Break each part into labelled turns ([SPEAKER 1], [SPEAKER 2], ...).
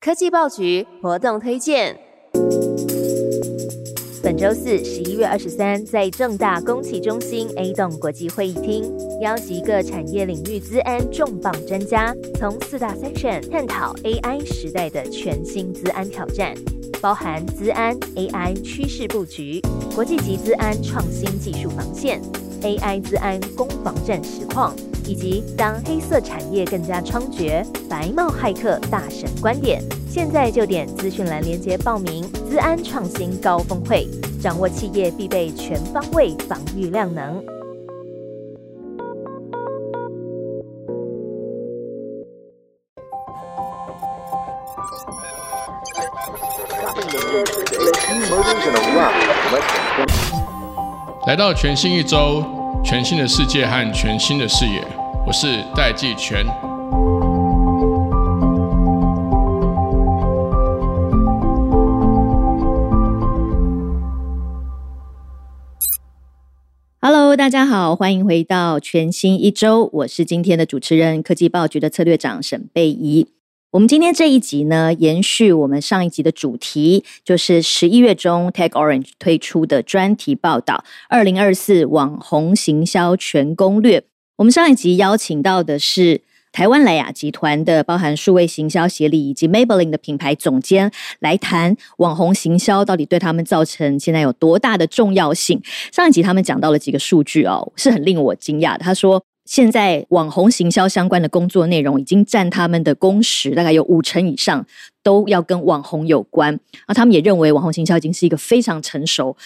[SPEAKER 1] 科技报局活动推荐。本周四，十一月二十三，在正大公企中心 A 栋国际会议厅，邀集各产业领域资安重磅专家，从四大 section 探讨 AI 时代的全新资安挑战，包含资安 AI 趋势布局、国际级资安创新技术防线、AI 资安攻防战实况。以及当黑色产业更加猖獗，白帽骇客大神观点，现在就点资讯栏连接报名资安创新高峰会，掌握企业必备全方位防御量能。
[SPEAKER 2] 来到全新一周，全新的世界和全新的视野。我是戴季全。
[SPEAKER 3] Hello，大家好，欢迎回到全新一周。我是今天的主持人，科技报局的策略长沈贝怡。我们今天这一集呢，延续我们上一集的主题，就是十一月中 Tech Orange 推出的专题报道《二零二四网红行销全攻略》。我们上一集邀请到的是台湾莱雅集团的包含数位行销协理以及 Maybelline 的品牌总监，来谈网红行销到底对他们造成现在有多大的重要性。上一集他们讲到了几个数据哦，是很令我惊讶的。他说，现在网红行销相关的工作内容已经占他们的工时大概有五成以上，都要跟网红有关。而他们也认为网红行销已经是一个非常成熟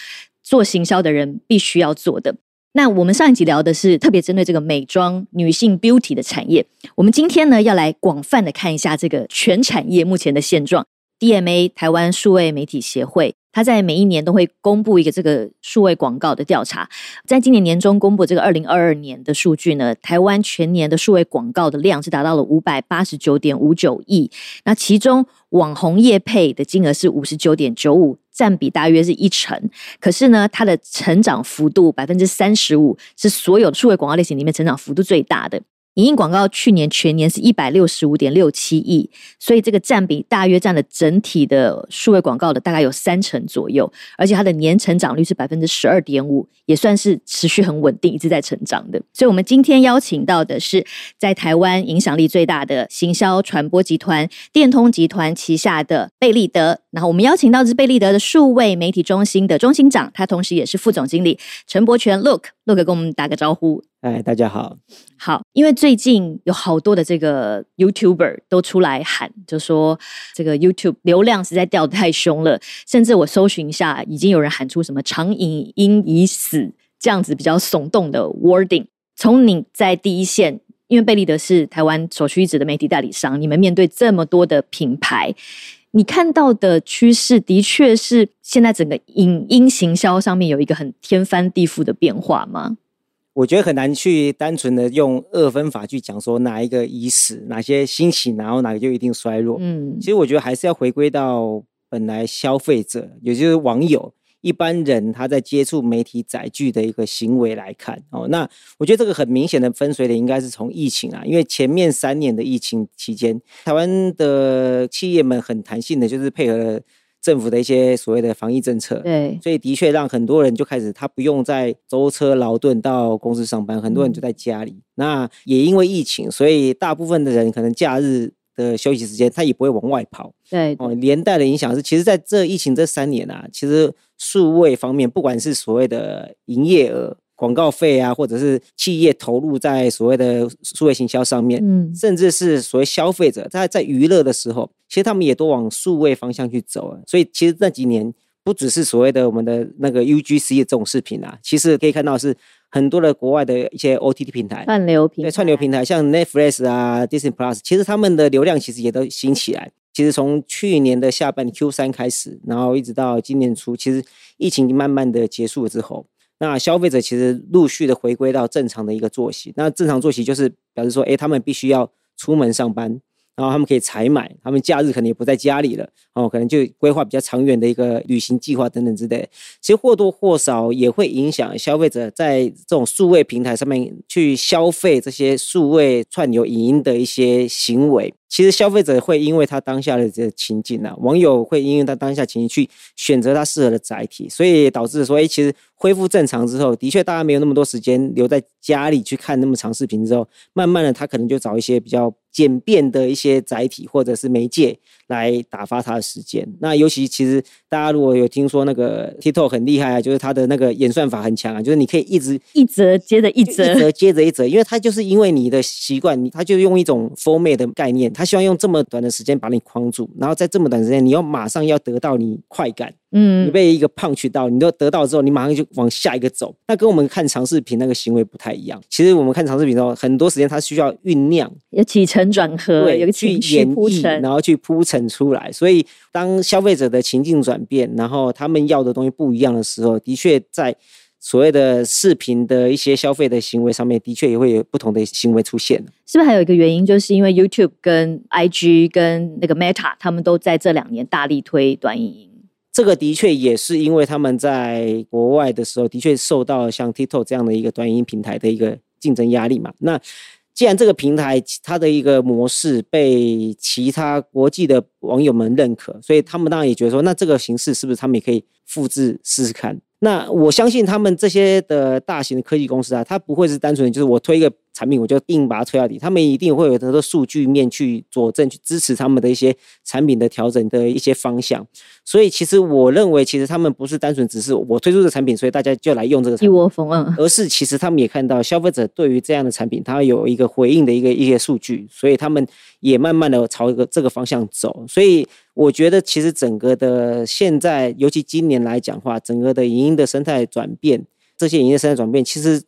[SPEAKER 3] 做行销的人必须要做的。那我们上一集聊的是特别针对这个美妆女性 beauty 的产业，我们今天呢要来广泛的看一下这个全产业目前的现状。DMA 台湾数位媒体协会，它在每一年都会公布一个这个数位广告的调查，在今年年中公布这个二零二二年的数据呢，台湾全年的数位广告的量是达到了五百八十九点五九亿，那其中网红业配的金额是五十九点九五。占比大约是一成，可是呢，它的成长幅度百分之三十五，是所有数位广告类型里面成长幅度最大的。影音广告去年全年是一百六十五点六七亿，所以这个占比大约占了整体的数位广告的大概有三成左右，而且它的年成长率是百分之十二点五，也算是持续很稳定，一直在成长的。所以，我们今天邀请到的是在台湾影响力最大的行销传播集团电通集团旗下的贝利德。然后，我们邀请到的是贝利德的数位媒体中心的中心长，他同时也是副总经理陈柏权。Look，Look，跟我们打个招呼。
[SPEAKER 4] 哎，大家好，
[SPEAKER 3] 好，因为最近有好多的这个 YouTuber 都出来喊，就说这个 YouTube 流量实在掉的太凶了，甚至我搜寻一下，已经有人喊出什么“长影音已死”这样子比较耸动的 wording。从你在第一线，因为贝利德是台湾首屈一指的媒体代理商，你们面对这么多的品牌，你看到的趋势的确是现在整个影音行销上面有一个很天翻地覆的变化吗？
[SPEAKER 4] 我觉得很难去单纯的用二分法去讲说哪一个已死，哪些兴起，然后哪个就一定衰落。嗯，其实我觉得还是要回归到本来消费者，也就是网友一般人他在接触媒体载具的一个行为来看。哦，那我觉得这个很明显的分水岭应该是从疫情啊，因为前面三年的疫情期间，台湾的企业们很弹性的，就是配合。政府的一些所谓的防疫政策，
[SPEAKER 3] 对，
[SPEAKER 4] 所以的确让很多人就开始，他不用再舟车劳顿到公司上班，很多人就在家里。那也因为疫情，所以大部分的人可能假日的休息时间，他也不会往外跑。
[SPEAKER 3] 对，
[SPEAKER 4] 哦，连带的影响是，其实在这疫情这三年啊，其实数位方面，不管是所谓的营业额。广告费啊，或者是企业投入在所谓的数位行销上面，嗯，甚至是所谓消费者在在娱乐的时候，其实他们也都往数位方向去走啊。所以其实这几年不只是所谓的我们的那个 UGC 这种视频啊，其实可以看到是很多的国外的一些 OTT 平台、
[SPEAKER 3] 串流平
[SPEAKER 4] 对串流平台，像 Netflix 啊、Disney Plus，其实他们的流量其实也都兴起来。其实从去年的下半 Q 三开始，然后一直到今年初，其实疫情慢慢的结束了之后。那消费者其实陆续的回归到正常的一个作息。那正常作息就是表示说，哎，他们必须要出门上班，然后他们可以采买，他们假日可能也不在家里了，哦，可能就规划比较长远的一个旅行计划等等之类。其实或多或少也会影响消费者在这种数位平台上面去消费这些数位串流影音的一些行为。其实消费者会因为他当下的这个情境啊，网友会因为他当下情境去选择他适合的载体，所以导致说，哎，其实恢复正常之后，的确大家没有那么多时间留在家里去看那么长视频之后，慢慢的他可能就找一些比较。简便的一些载体或者是媒介来打发他的时间。那尤其其实大家如果有听说那个 TikTok 很厉害啊，就是它的那个演算法很强啊，就是你可以一直
[SPEAKER 3] 一折接着一折，
[SPEAKER 4] 一折接着一折，因为它就是因为你的习惯，你他就用一种 format 的概念，他希望用这么短的时间把你框住，然后在这么短时间，你要马上要得到你快感。嗯，你被一个胖取到，你都得到之后，你马上就往下一个走。那跟我们看长视频那个行为不太一样。其实我们看长视频的时候，很多时间它需要酝酿，
[SPEAKER 3] 有起承转合，有个情绪铺陈，
[SPEAKER 4] 然后去铺陈出来。所以当消费者的情境转变，然后他们要的东西不一样的时候，的确在所谓的视频的一些消费的行为上面，的确也会有不同的行为出现。
[SPEAKER 3] 是不是还有一个原因，就是因为 YouTube 跟 IG 跟那个 Meta 他们都在这两年大力推短影音。
[SPEAKER 4] 这个的确也是因为他们在国外的时候，的确受到像 TikTok 这样的一个短音平台的一个竞争压力嘛。那既然这个平台它的一个模式被其他国际的网友们认可，所以他们当然也觉得说，那这个形式是不是他们也可以复制试试看？那我相信他们这些的大型的科技公司啊，它不会是单纯就是我推一个。产品我就硬把它推到底，他们一定会有很多数据面去佐证、去支持他们的一些产品的调整的一些方向。所以其实我认为，其实他们不是单纯只是我推出的产品，所以大家就来用这个。一
[SPEAKER 3] 窝蜂啊！
[SPEAKER 4] 而是其实他们也看到消费者对于这样的产品，它有一个回应的一个一些数据，所以他们也慢慢的朝一个这个方向走。所以我觉得，其实整个的现在，尤其今年来讲话，整个的影音的生态转变，这些影音生态转变，其实。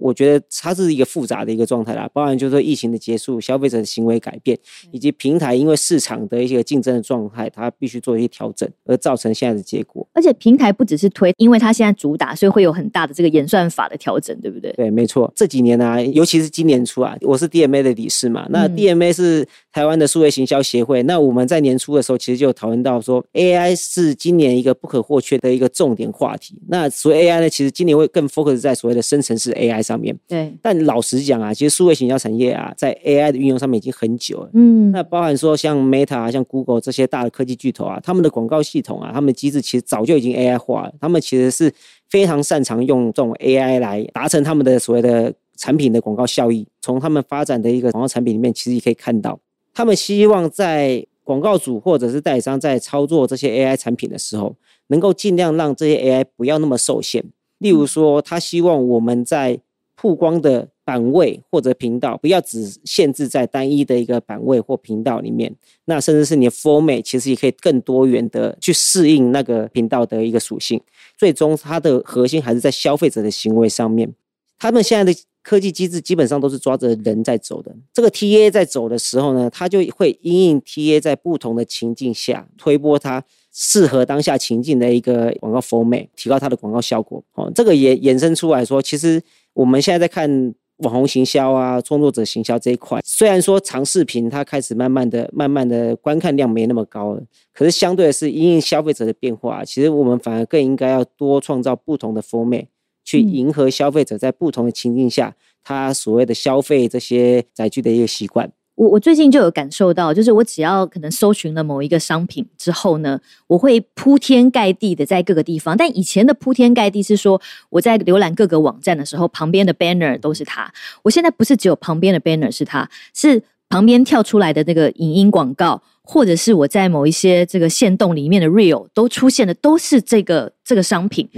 [SPEAKER 4] 我觉得它是一个复杂的一个状态啦，包含就是说疫情的结束、消费者的行为改变，以及平台因为市场的一些竞争的状态，它必须做一些调整，而造成现在的结果。
[SPEAKER 3] 而且平台不只是推，因为它现在主打，所以会有很大的这个演算法的调整，对不对？
[SPEAKER 4] 对，没错。这几年呢，尤其是今年初啊，我是 DMA 的理事嘛，那 DMA 是台湾的数位行销协会，那我们在年初的时候，其实就讨论到说，AI 是今年一个不可或缺的一个重点话题。那所谓 AI 呢，其实今年会更 focus 在所谓的生成式 AI。AI 上面，
[SPEAKER 3] 对，
[SPEAKER 4] 但老实讲啊，其实数位行销产业啊，在 AI 的运用上面已经很久了。嗯，那包含说像 Meta 啊、像 Google 这些大的科技巨头啊，他们的广告系统啊，他们的机制其实早就已经 AI 化了。他们其实是非常擅长用这种 AI 来达成他们的所谓的产品的广告效益。从他们发展的一个广告产品里面，其实也可以看到，他们希望在广告主或者是代理商在操作这些 AI 产品的时候，能够尽量让这些 AI 不要那么受限。例如说，他希望我们在曝光的版位或者频道，不要只限制在单一的一个版位或频道里面。那甚至是你的 format，其实也可以更多元的去适应那个频道的一个属性。最终，它的核心还是在消费者的行为上面。他们现在的科技机制基本上都是抓着人在走的。这个 TA 在走的时候呢，它就会因应 TA 在不同的情境下推波它。适合当下情境的一个广告 format，提高它的广告效果。哦，这个也衍生出来说，其实我们现在在看网红行销啊、创作者行销这一块，虽然说长视频它开始慢慢的、慢慢的观看量没那么高了，可是相对的是因应消费者的变化，其实我们反而更应该要多创造不同的 format，去迎合消费者在不同的情境下他所谓的消费这些载具的一个习惯。
[SPEAKER 3] 我我最近就有感受到，就是我只要可能搜寻了某一个商品之后呢，我会铺天盖地的在各个地方。但以前的铺天盖地是说我在浏览各个网站的时候，旁边的 banner 都是它。我现在不是只有旁边的 banner 是它，是旁边跳出来的那个影音广告。或者是我在某一些这个线动里面的 real 都出现的都是这个这个商品，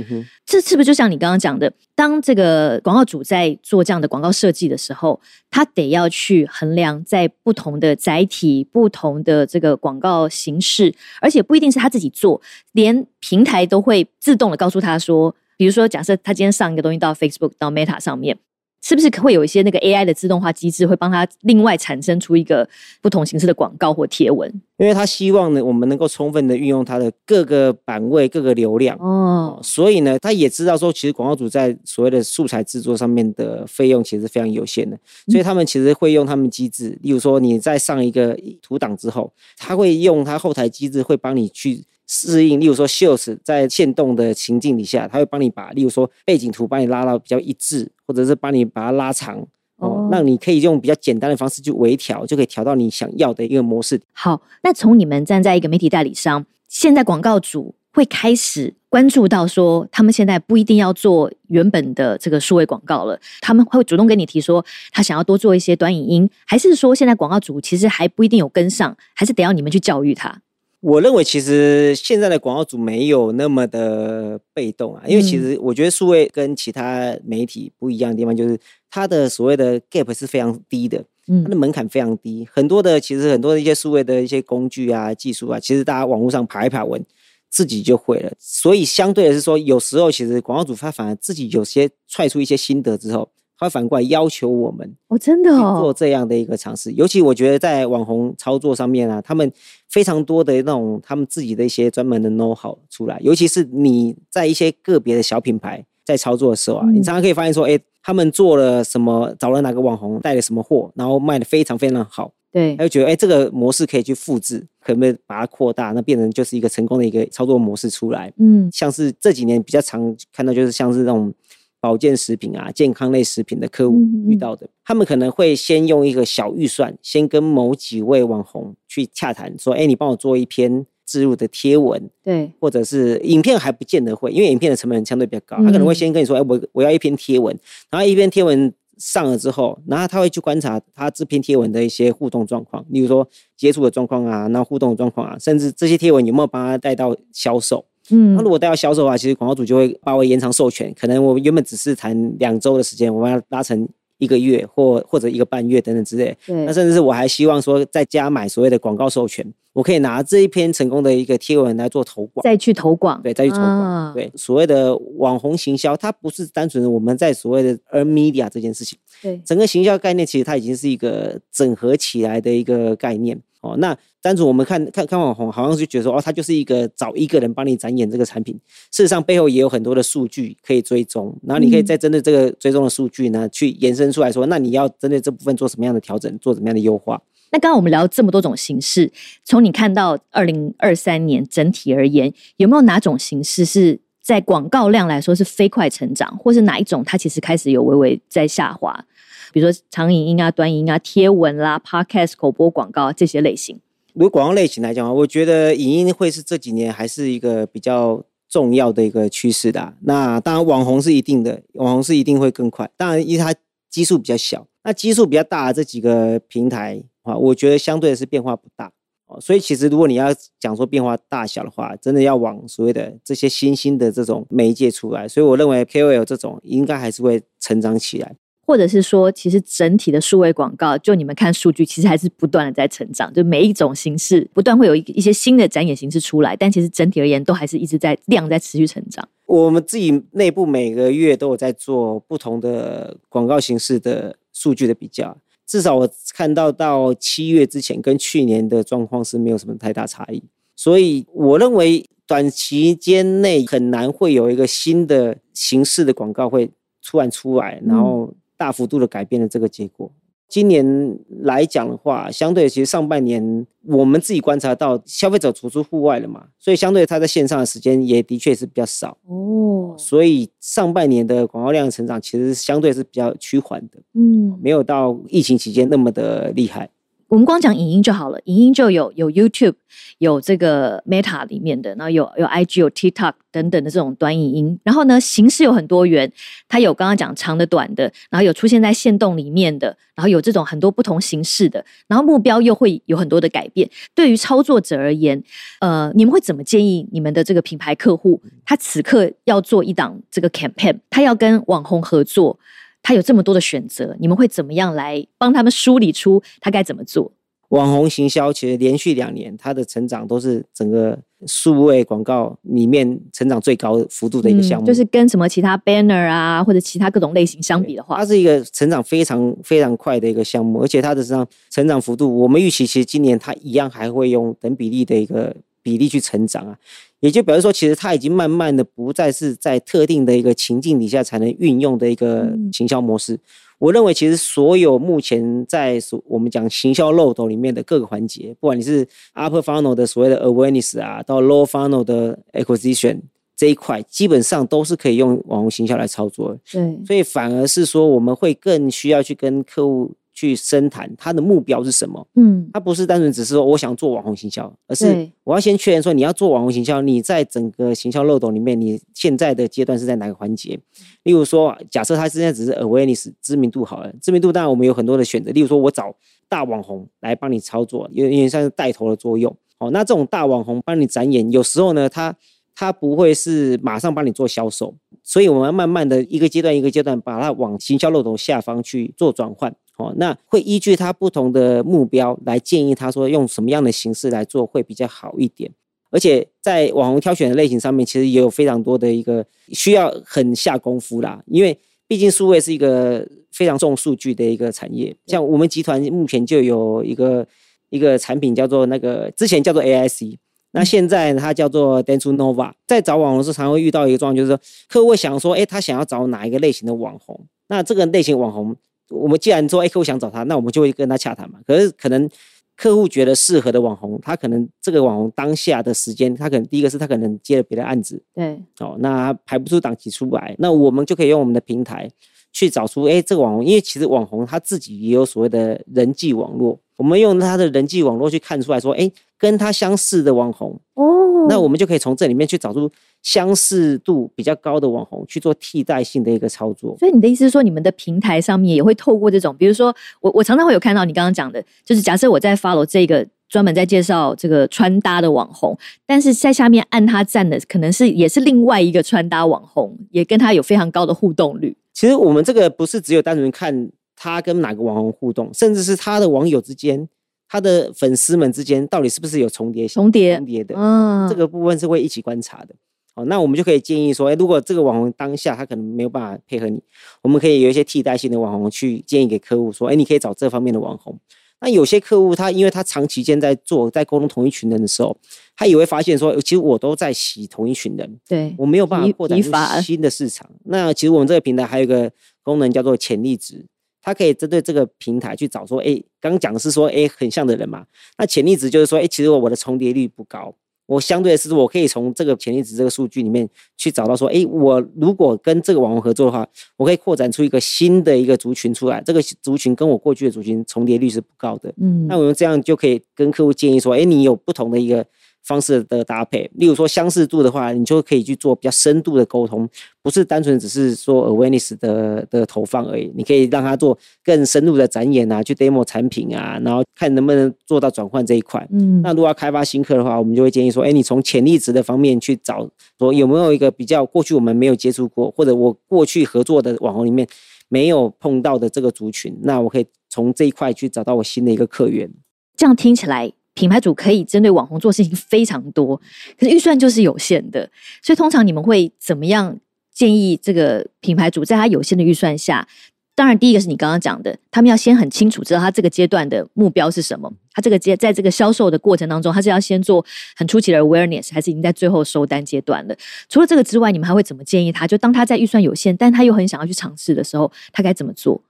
[SPEAKER 3] 这是不是就像你刚刚讲的？当这个广告主在做这样的广告设计的时候，他得要去衡量在不同的载体、不同的这个广告形式，而且不一定是他自己做，连平台都会自动的告诉他说，比如说假设他今天上一个东西到 Facebook 到 Meta 上面。是不是会有一些那个 AI 的自动化机制，会帮他另外产生出一个不同形式的广告或贴文？
[SPEAKER 4] 因为他希望呢，我们能够充分的运用它的各个版位、各个流量哦，所以呢，他也知道说，其实广告主在所谓的素材制作上面的费用其实非常有限的，所以他们其实会用他们机制，例如说你在上一个图档之后，他会用他后台机制会帮你去。适应，例如说，Sales 在线动的情境底下，它会帮你把，例如说背景图帮你拉到比较一致，或者是帮你把它拉长，哦，让你可以用比较简单的方式去微调，就可以调到你想要的一个模式。
[SPEAKER 3] 好，那从你们站在一个媒体代理商，现在广告主会开始关注到说，他们现在不一定要做原本的这个数位广告了，他们会主动跟你提说，他想要多做一些短影音，还是说现在广告主其实还不一定有跟上，还是得要你们去教育他？
[SPEAKER 4] 我认为其实现在的广告主没有那么的被动啊，因为其实我觉得数位跟其他媒体不一样的地方，就是它的所谓的 gap 是非常低的，它的门槛非常低。很多的其实很多的一些数位的一些工具啊、技术啊，其实大家网络上爬一爬文，自己就会了。所以相对的是说，有时候其实广告主他反而自己有些踹出一些心得之后。他反过来要求我们，
[SPEAKER 3] 哦，真的
[SPEAKER 4] 做这样的一个尝试。尤其我觉得在网红操作上面啊，他们非常多的那种他们自己的一些专门的 know how 出来。尤其是你在一些个别的小品牌在操作的时候啊，你常常可以发现说，哎，他们做了什么，找了哪个网红带了什么货，然后卖的非常非常好。
[SPEAKER 3] 对，
[SPEAKER 4] 他就觉得，哎，这个模式可以去复制，可不可以把它扩大，那变成就是一个成功的一个操作模式出来。嗯，像是这几年比较常看到，就是像是那种。保健食品啊，健康类食品的客户遇到的，他们可能会先用一个小预算，先跟某几位网红去洽谈，说：“哎，你帮我做一篇植入的贴文，
[SPEAKER 3] 对，
[SPEAKER 4] 或者是影片还不见得会，因为影片的成本相对比较高。他可能会先跟你说：‘哎，我我要一篇贴文。’然后一篇贴文上了之后，然后他会去观察他这篇贴文的一些互动状况，例如说接触的状况啊，那互动的状况啊，甚至这些贴文有没有帮他带到销售。”嗯，那如果带到销售的话，其实广告主就会把我延长授权，可能我原本只是谈两周的时间，我们要拉成一个月或或者一个半月等等之类。
[SPEAKER 3] 对，
[SPEAKER 4] 那甚至是我还希望说再加买所谓的广告授权，我可以拿这一篇成功的一个贴文来做投广，
[SPEAKER 3] 再去投广，
[SPEAKER 4] 对，再去投广。对，所谓的网红行销，它不是单纯的我们在所谓的 earn media 这件事情，
[SPEAKER 3] 对，
[SPEAKER 4] 整个行销概念其实它已经是一个整合起来的一个概念。哦，那单纯我们看看看网红，好像是觉得说，哦，他就是一个找一个人帮你展演这个产品。事实上，背后也有很多的数据可以追踪，然后你可以再针对这个追踪的数据呢，去延伸出来说，那你要针对这部分做什么样的调整，做什么样的优化。
[SPEAKER 3] 那刚刚我们聊这么多种形式，从你看到二零二三年整体而言，有没有哪种形式是在广告量来说是飞快成长，或是哪一种它其实开始有微微在下滑？比如说长影音啊、短影音啊、贴文啦、Podcast 口播广告这些类型。
[SPEAKER 4] 如果广告类型来讲我觉得影音会是这几年还是一个比较重要的一个趋势的。那当然网红是一定的，网红是一定会更快。当然，因为它基数比较小，那基数比较大的这几个平台啊，我觉得相对是变化不大。所以其实如果你要讲说变化大小的话，真的要往所谓的这些新兴的这种媒介出来。所以我认为 KOL 这种应该还是会成长起来。
[SPEAKER 3] 或者是说，其实整体的数位广告，就你们看数据，其实还是不断的在成长。就每一种形式，不断会有一一些新的展演形式出来，但其实整体而言，都还是一直在量在持续成长。
[SPEAKER 4] 我们自己内部每个月都有在做不同的广告形式的数据的比较，至少我看到到七月之前跟去年的状况是没有什么太大差异。所以我认为短期间内很难会有一个新的形式的广告会突然出来，然后。大幅度的改变了这个结果。今年来讲的话，相对其实上半年我们自己观察到，消费者走出户外了嘛，所以相对他在线上的时间也的确是比较少哦。所以上半年的广告量成长其实相对是比较趋缓的，嗯，没有到疫情期间那么的厉害。
[SPEAKER 3] 我们光讲影音就好了，影音就有有 YouTube，有这个 Meta 里面的，然后有有 IG，有 TikTok 等等的这种短影音。然后呢，形式有很多元，它有刚刚讲长的、短的，然后有出现在线动里面的，然后有这种很多不同形式的，然后目标又会有很多的改变。对于操作者而言，呃，你们会怎么建议你们的这个品牌客户，他此刻要做一档这个 campaign，他要跟网红合作？他有这么多的选择，你们会怎么样来帮他们梳理出他该怎么做？
[SPEAKER 4] 网红行销其实连续两年，它的成长都是整个数位广告里面成长最高幅度的一个项目。
[SPEAKER 3] 就是跟什么其他 banner 啊，或者其他各种类型相比的话，
[SPEAKER 4] 它是一个成长非常非常快的一个项目，而且它的上成长幅度，我们预期其实今年它一样还会用等比例的一个比例去成长啊。也就表示说，其实它已经慢慢的不再是在特定的一个情境底下才能运用的一个行销模式。我认为，其实所有目前在所我们讲行销漏斗里面的各个环节，不管你是 upper funnel 的所谓的 awareness 啊，到 low funnel 的 acquisition 这一块，基本上都是可以用网红行销来操作的。
[SPEAKER 3] 对，
[SPEAKER 4] 所以反而是说，我们会更需要去跟客户去深谈他的目标是什么。
[SPEAKER 3] 嗯，
[SPEAKER 4] 他不是单纯只是说我想做网红行销，而是我要先确认说你要做网红行销，你在整个行销漏斗里面，你现在的阶段是在哪个环节？例如说，假设他现在只是 awareness 知名度好了，知名度当然我们有很多的选择，例如说我找大网红来帮你操作，有有点像是带头的作用。哦，那这种大网红帮你展演，有时候呢，他他不会是马上帮你做销售，所以我们要慢慢的一个阶段一个阶段把它往行销漏斗下方去做转换。哦，那会依据他不同的目标来建议他说用什么样的形式来做会比较好一点。而且在网红挑选的类型上面，其实也有非常多的一个需要很下功夫啦，因为毕竟数位是一个非常重数据的一个产业。像我们集团目前就有一个一个产品叫做那个之前叫做 AIC，那现在它叫做 Dentsu Nova。在找网红的时，常会遇到一个状况，就是说客户会想说，哎，他想要找哪一个类型的网红？那这个类型网红，我们既然说，哎，客户想找他，那我们就会跟他洽谈嘛。可是可能客户觉得适合的网红，他可能这个网红当下的时间，他可能第一个是他可能接了别的案子，
[SPEAKER 3] 对，
[SPEAKER 4] 哦，那排不出档期出不来，那我们就可以用我们的平台去找出，哎，这个网红，因为其实网红他自己也有所谓的人际网络，我们用他的人际网络去看出来说，哎，跟他相似的网红，
[SPEAKER 3] 哦，
[SPEAKER 4] 那我们就可以从这里面去找出相似度比较高的网红去做替代性的一个操作。
[SPEAKER 3] 所以你的意思是说，你们的平台上面也会透过这种，比如说我我常常会有看到你刚刚讲的，就是假设我在 follow 这个专门在介绍这个穿搭的网红，但是在下面按他赞的可能是也是另外一个穿搭网红，也跟他有非常高的互动率。
[SPEAKER 4] 其实我们这个不是只有单纯看他跟哪个网红互动，甚至是他的网友之间、他的粉丝们之间到底是不是有重叠性
[SPEAKER 3] 重叠
[SPEAKER 4] 重叠的，
[SPEAKER 3] 嗯，
[SPEAKER 4] 这个部分是会一起观察的。哦，那我们就可以建议说，哎，如果这个网红当下他可能没有办法配合你，我们可以有一些替代性的网红去建议给客户说，哎，你可以找这方面的网红。那有些客户他因为他长期间在做在沟通同一群人的时候，他也会发现说，其实我都在洗同一群人，
[SPEAKER 3] 对，
[SPEAKER 4] 我没有办法
[SPEAKER 3] 疲
[SPEAKER 4] 扩展出新的市场。那其实我们这个平台还有一个功能叫做潜力值，它可以针对这个平台去找说，哎，刚刚讲的是说，哎，很像的人嘛。那潜力值就是说，哎，其实我的重叠率不高。我相对的是，我可以从这个潜力值这个数据里面去找到说，哎，我如果跟这个网红合作的话，我可以扩展出一个新的一个族群出来。这个族群跟我过去的族群重叠率是不高的。
[SPEAKER 3] 嗯
[SPEAKER 4] 那我们这样就可以跟客户建议说，哎，你有不同的一个方式的搭配，例如说相似度的话，你就可以去做比较深度的沟通，不是单纯只是说 awareness 的的投放而已，你可以让他做更深入的展演啊，去 demo 产品啊，然后看能不能做到转换这一块。
[SPEAKER 3] 嗯
[SPEAKER 4] 那如果要开发新客的话，我们就会建议说，哎，你从潜力值的方面去找，说有没有一个比较过去我们没有接触过，或者我过去合作的网红里面没有碰到的这个族群，那我可以从这一块去找到我新的一个客源。
[SPEAKER 3] 这样听起来，品牌主可以针对网红做事情非常多，可是预算就是有限的，所以通常你们会怎么样建议这个品牌主在他有限的预算下？当然，第一个是你刚刚讲的，他们要先很清楚知道他这个阶段的目标是什么。他这个阶在这个销售的过程当中，他是要先做很初期的 awareness，还是已经在最后收单阶段了？除了这个之外，你们还会怎么建议他？就当他在预算有限，但他又很想要去尝试的时候，他该怎么做？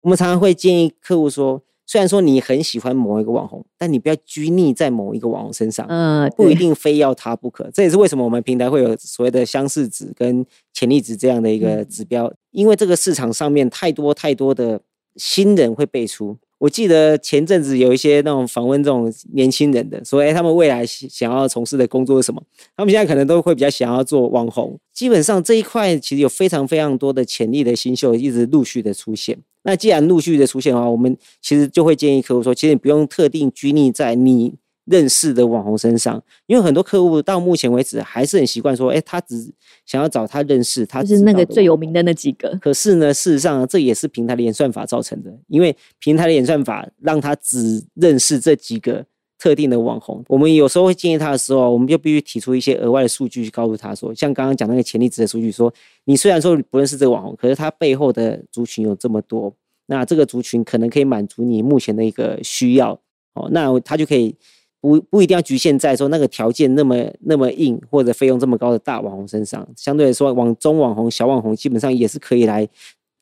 [SPEAKER 4] 我们常常会建议客户说，虽然说你很喜欢某一个网红，但你不要拘泥在某一个网红身上，
[SPEAKER 3] 嗯，
[SPEAKER 4] 不一定非要他不可。这也是为什么我们平台会有所谓的相似值跟潜力值这样的一个指标，因为这个市场上面太多太多的新人会辈出。我记得前阵子有一些那种访问这种年轻人的，说哎，他们未来想想要从事的工作是什么？他们现在可能都会比较想要做网红。基本上这一块其实有非常非常多的潜力的新秀一直陆续的出现。那既然陆续的出现的话，我们其实就会建议客户说，其实你不用特定拘泥在你认识的网红身上，因为很多客户到目前为止还是很习惯说，哎，他只想要找他认识他
[SPEAKER 3] 就是那个最有名的那几个。
[SPEAKER 4] 可是呢，事实上这也是平台的演算法造成的，因为平台的演算法让他只认识这几个特定的网红。我们有时候会建议他的时候，我们就必须提出一些额外的数据去告诉他说，像刚刚讲那个潜力值的数据说，你虽然说不认识这个网红，可是他背后的族群有这么多，那这个族群可能可以满足你目前的一个需要哦，那他就可以。不不一定要局限在说那个条件那么那么硬或者费用这么高的大网红身上，相对来说，往中网红、小网红基本上也是可以来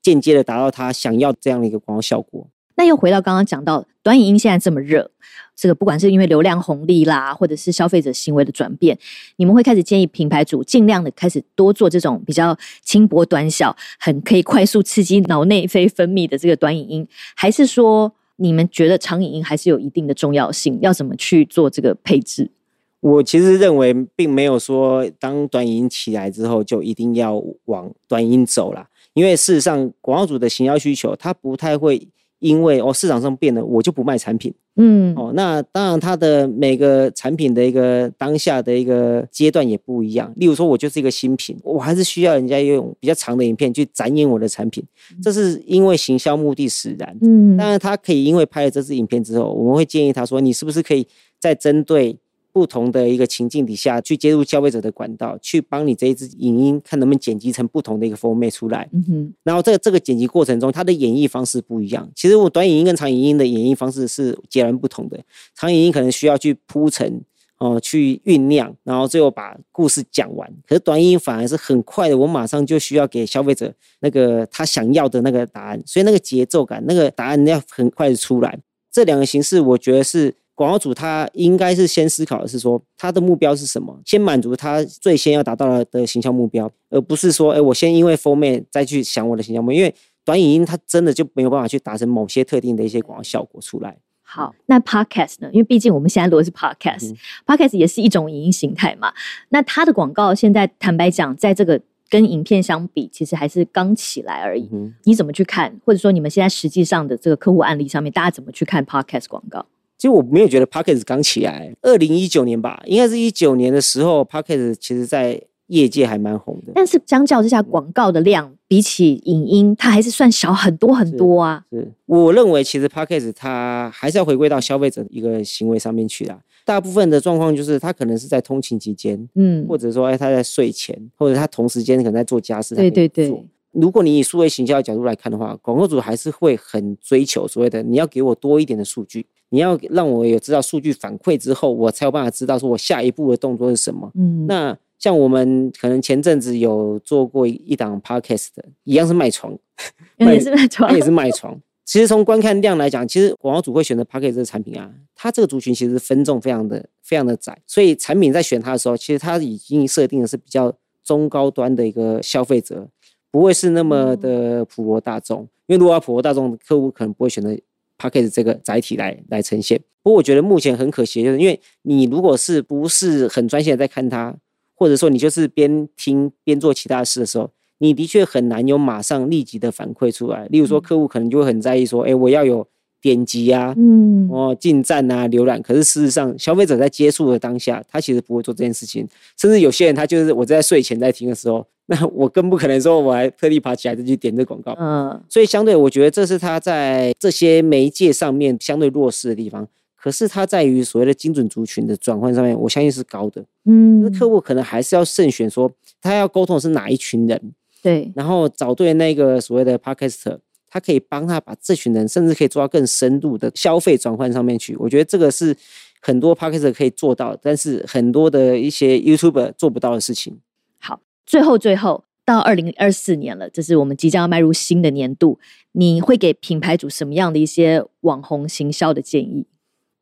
[SPEAKER 4] 间接的达到他想要这样的一个广告效果。
[SPEAKER 3] 那又回到刚刚讲到短影音现在这么热，这个不管是因为流量红利啦，或者是消费者行为的转变，你们会开始建议品牌主尽量的开始多做这种比较轻薄短小、很可以快速刺激脑内啡分泌的这个短影音，还是说你们觉得长影音还是有一定的重要性？要怎么去做这个配置？
[SPEAKER 4] 我其实认为，并没有说当短影音起来之后就一定要往短影音走啦，因为事实上广告主的行销需求，它不太会。因为哦，市场上变了，我就不卖产品。嗯，哦，那当然，它的每个产品的一个当下的一个阶段也不一样。例如说，我就是一个新品，我还是需要人家用比较长的影片去展演我的产品，这是因为行销目的使然。嗯，当然，他可以因为拍了这支影片之后，我们会建议他说，你是不是可以再针对。不同的一个情境底下去接入消费者的管道，去帮你这一支影音看能不能剪辑成不同的一个 format 出来。嗯哼。然后这个这个剪辑过程中，它的演绎方式不一样。其实我短影音跟长影音的演绎方式是截然不同的。长影音可能需要去铺陈哦，去酝酿，然后最后把故事讲完。可是短影音反而是很快的，我马上就需要给消费者那个他想要的那个答案，所以那个节奏感，那个答案要很快的出来。这两个形式，我觉得是。广告主他应该是先思考的是说他的目标是什么，先满足他最先要达到的的形象目标，而不是说，哎，我先因为封面再去想我的形象目标，因为短影音它真的就没有办法去达成某些特定的一些广告效果出来。
[SPEAKER 3] 好，那 Podcast 呢？因为毕竟我们现在录的是 Podcast，Podcast 也是一种影音形态嘛。那它的广告现在坦白讲，在这个跟影片相比，其实还是刚起来而已。你怎么去看？或者说你们现在实际上的这个客户案例上面，大家怎么去看 Podcast 广告？
[SPEAKER 4] 其实我没有觉得 p o c k e t 刚起来，二零一九年吧，应该是一九年的时候 p o c k e t 其实在业界还蛮红的。
[SPEAKER 3] 但是相较之下，广告的量比起影音，它还是算小很多很多啊。
[SPEAKER 4] 是，我认为其实 p o c k e t 它还是要回归到消费者一个行为上面去啦。大部分的状况就是他可能是在通勤期间，嗯，或者说哎他在睡前，或者他同时间可能在做家事。
[SPEAKER 3] 对对对。
[SPEAKER 4] 如果你以数位行销的角度来看的话，广告主还是会很追求所谓的你要给我多一点的数据。你要让我有知道数据反馈之后，我才有办法知道说我下一步的动作是什么。嗯，那像我们可能前阵子有做过一档 podcast 的，一样是卖床，
[SPEAKER 3] 也是卖床，
[SPEAKER 4] 也是卖床。其实从观看量来讲，其实广告主会选择 podcast 这个产品啊，它这个族群其实分众非常的非常的窄，所以产品在选它的时候，其实它已经设定的是比较中高端的一个消费者，不会是那么的普罗大众。因为如果要普罗大众客户，可能不会选择。P a c k a g e 这个载体来来呈现，不过我觉得目前很可惜，就是因为你如果是不是很专心的在看它，或者说你就是边听边做其他事的时候，你的确很难有马上立即的反馈出来。例如说，客户可能就会很在意说，哎，我要有点击啊，嗯，哦，进站啊，浏览。可是事实上，消费者在接触的当下，他其实不会做这件事情，甚至有些人他就是我在睡前在听的时候。那我更不可能说，我还特地爬起来再去点这广告。嗯，所以相对，我觉得这是他在这些媒介上面相对弱势的地方。可是他在于所谓的精准族群的转换上面，我相信是高的。嗯，那客户可能还是要慎选，说他要沟通的是哪一群人。
[SPEAKER 3] 对，
[SPEAKER 4] 然后找对那个所谓的 podcaster，他可以帮他把这群人，甚至可以做到更深度的消费转换上面去。我觉得这个是很多 podcaster 可以做到，但是很多的一些 YouTuber 做不到的事情。
[SPEAKER 3] 好最后，最后到二零二四年了，这是我们即将要迈入新的年度。你会给品牌主什么样的一些网红行销的建议？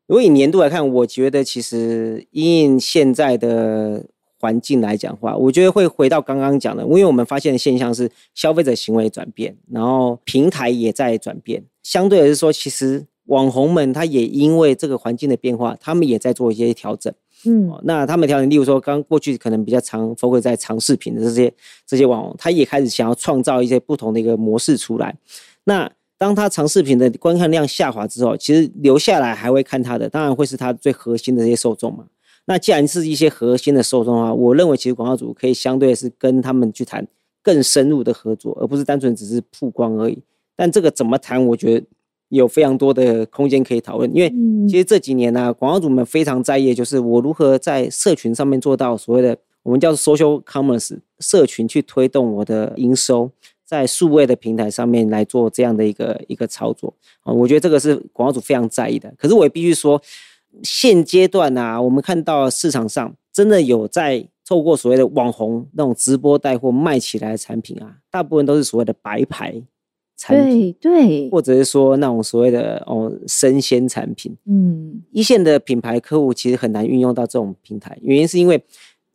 [SPEAKER 4] 如果以年度来看，我觉得其实因现在的环境来讲话，我觉得会回到刚刚讲的，因为我们发现的现象是消费者行为转变，然后平台也在转变。相对来说，其实网红们他也因为这个环境的变化，他们也在做一些调整。嗯，那他们调整，例如说，刚过去可能比较常 focus 在长视频的这些这些网红，他也开始想要创造一些不同的一个模式出来。那当他长视频的观看量下滑之后，其实留下来还会看他的，当然会是他最核心的这些受众嘛。那既然是一些核心的受众的话，我认为其实广告主可以相对是跟他们去谈更深入的合作，而不是单纯只是曝光而已。但这个怎么谈，我觉得。有非常多的空间可以讨论，因为其实这几年呢，广告主们非常在意，就是我如何在社群上面做到所谓的我们叫做 social commerce 社群去推动我的营收，在数位的平台上面来做这样的一个一个操作啊，我觉得这个是广告主非常在意的。可是我也必须说，现阶段啊，我们看到市场上真的有在透过所谓的网红那种直播带货卖起来的产品啊，大部分都是所谓的白牌。产品，
[SPEAKER 3] 对对，
[SPEAKER 4] 或者是说那种所谓的哦生鲜产品，
[SPEAKER 3] 嗯
[SPEAKER 4] 一线的品牌客户其实很难运用到这种平台，原因是因为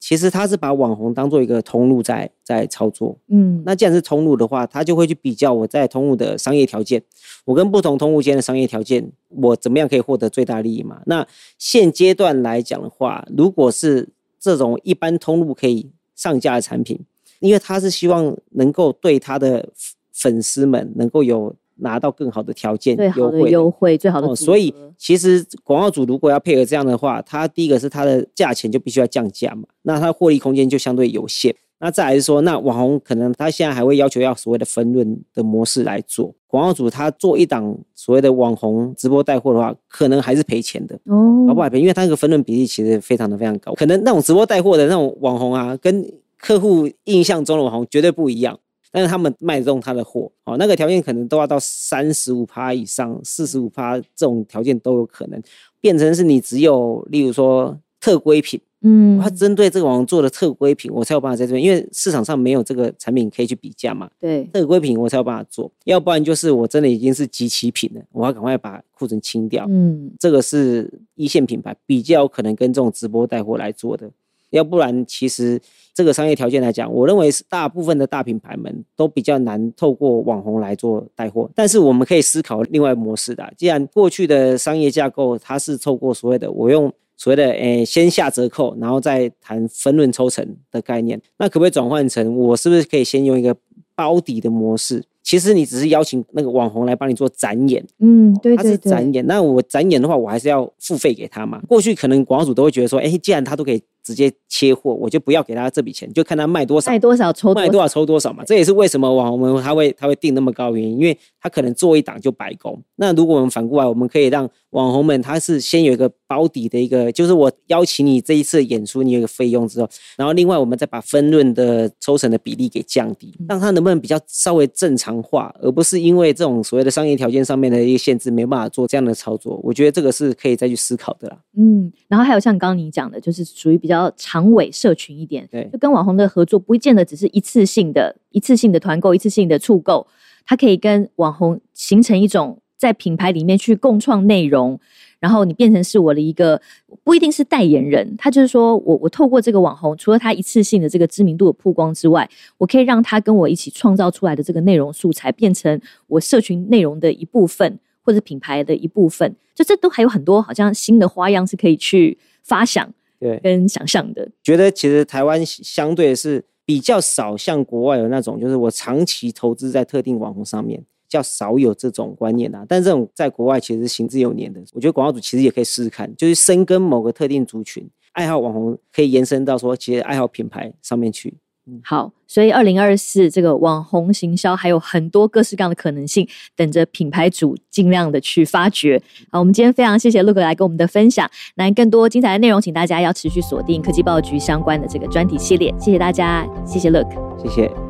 [SPEAKER 4] 其实他是把网红当做一个通路在在操作。
[SPEAKER 3] 嗯，
[SPEAKER 4] 那既然是通路的话，他就会去比较我在通路的商业条件，我跟不同通路间的商业条件，我怎么样可以获得最大利益嘛？那现阶段来讲的话，如果是这种一般通路可以上架的产品，因为他是希望能够对他的粉丝们能够有拿到更好的条件
[SPEAKER 3] 最好的
[SPEAKER 4] 优惠
[SPEAKER 3] 优惠，最好的
[SPEAKER 4] 哦，
[SPEAKER 3] 组
[SPEAKER 4] 所以其实广告主如果要配合这样的话，它第一个是它的价钱就必须要降价嘛，那它获利空间就相对有限。那再来是说，那网红可能他现在还会要求要所谓的分润的模式来做，广告主他做一档所谓的网红直播带货的话，可能还是赔钱的，
[SPEAKER 3] 哦，
[SPEAKER 4] 搞不好赔，因为他那个分润比例其实非常的非常高，可能那种直播带货的那种网红啊，跟客户印象中的网红绝对不一样。但是他们卖中他的货，哦，那个条件可能都要到三十五趴以上，四十五趴这种条件都有可能变成是你只有，例如说特规品，
[SPEAKER 3] 嗯。
[SPEAKER 4] 它针对这个网红做的特规品，我才有办法在这边，因为市场上没有这个产品可以去比价嘛，
[SPEAKER 3] 对，
[SPEAKER 4] 特规品我才有办法做，要不然就是我真的已经是集齐品了，我要赶快把库存清掉，
[SPEAKER 3] 嗯。
[SPEAKER 4] 这个是一线品牌比较可能跟这种直播带货来做的，要不然其实这个商业条件来讲，我认为是大部分的大品牌们都比较难透过网红来做带货，但是我们可以思考另外模式的啊，既然过去的商业架构它是透过所谓的我用。所谓的诶，先下折扣，然后再谈分润抽成的概念，那可不可以转换成我是不是可以先用一个包底的模式？其实你只是邀请那个网红来帮你做展演，
[SPEAKER 3] 嗯，对
[SPEAKER 4] 他
[SPEAKER 3] 对对，
[SPEAKER 4] 是展演，那我展演的话，我还是要付费给他嘛。过去可能广告主都会觉得说，哎、既然他都可以直接切货，我就不要给他这笔钱，就看他卖多少
[SPEAKER 3] 卖，多少抽
[SPEAKER 4] 卖多少抽多少嘛。这也是为什么网红们他会他会定那么高的原因，因为他可能做一档就白工。那如果我们反过来，我们可以让网红们他是先有一个包底的一个，就是我邀请你这一次演出，你有一个费用之后，然后另外我们再把分润的抽成的比例给降低，让它能不能比较稍微正常化，而不是因为这种所谓的商业条件上面的一个限制，没办法做这样的操作。我觉得这个是可以再去思考的啦。
[SPEAKER 3] 嗯，然后还有像刚刚你讲的，就是属于比较长尾社群一点，
[SPEAKER 4] 对
[SPEAKER 3] 就跟网红的合作不见得只是一次性的、一次性的团购、一次性的促购，它可以跟网红形成一种在品牌里面去共创内容，然后你变成是我的一个不一定是代言人，他就是说我我透过这个网红，除了他一次性的这个知名度的曝光之外，我可以让他跟我一起创造出来的这个内容素材变成我社群内容的一部分。或者品牌的一部分，就这都还有很多好像新的花样是可以去发想
[SPEAKER 4] 对，
[SPEAKER 3] 跟想象的。
[SPEAKER 4] 觉得其实台湾相对是比较少像国外有那种，就是我长期投资在特定网红上面，较少有这种观念啊。但这种在国外其实是行之有年的。我觉得广告主其实也可以试试看，就是深耕某个特定族群，爱好网红可以延伸到说，其实爱好品牌上面去。
[SPEAKER 3] 好，所以二零二四这个网红行销还有很多各式各样的可能性，等着品牌主尽量的去发掘。好，我们今天非常谢谢 Look 来跟我们的分享，那更多精彩的内容，请大家要持续锁定科技报局相关的这个专题系列。谢谢大家，谢谢 Look。
[SPEAKER 4] 谢谢。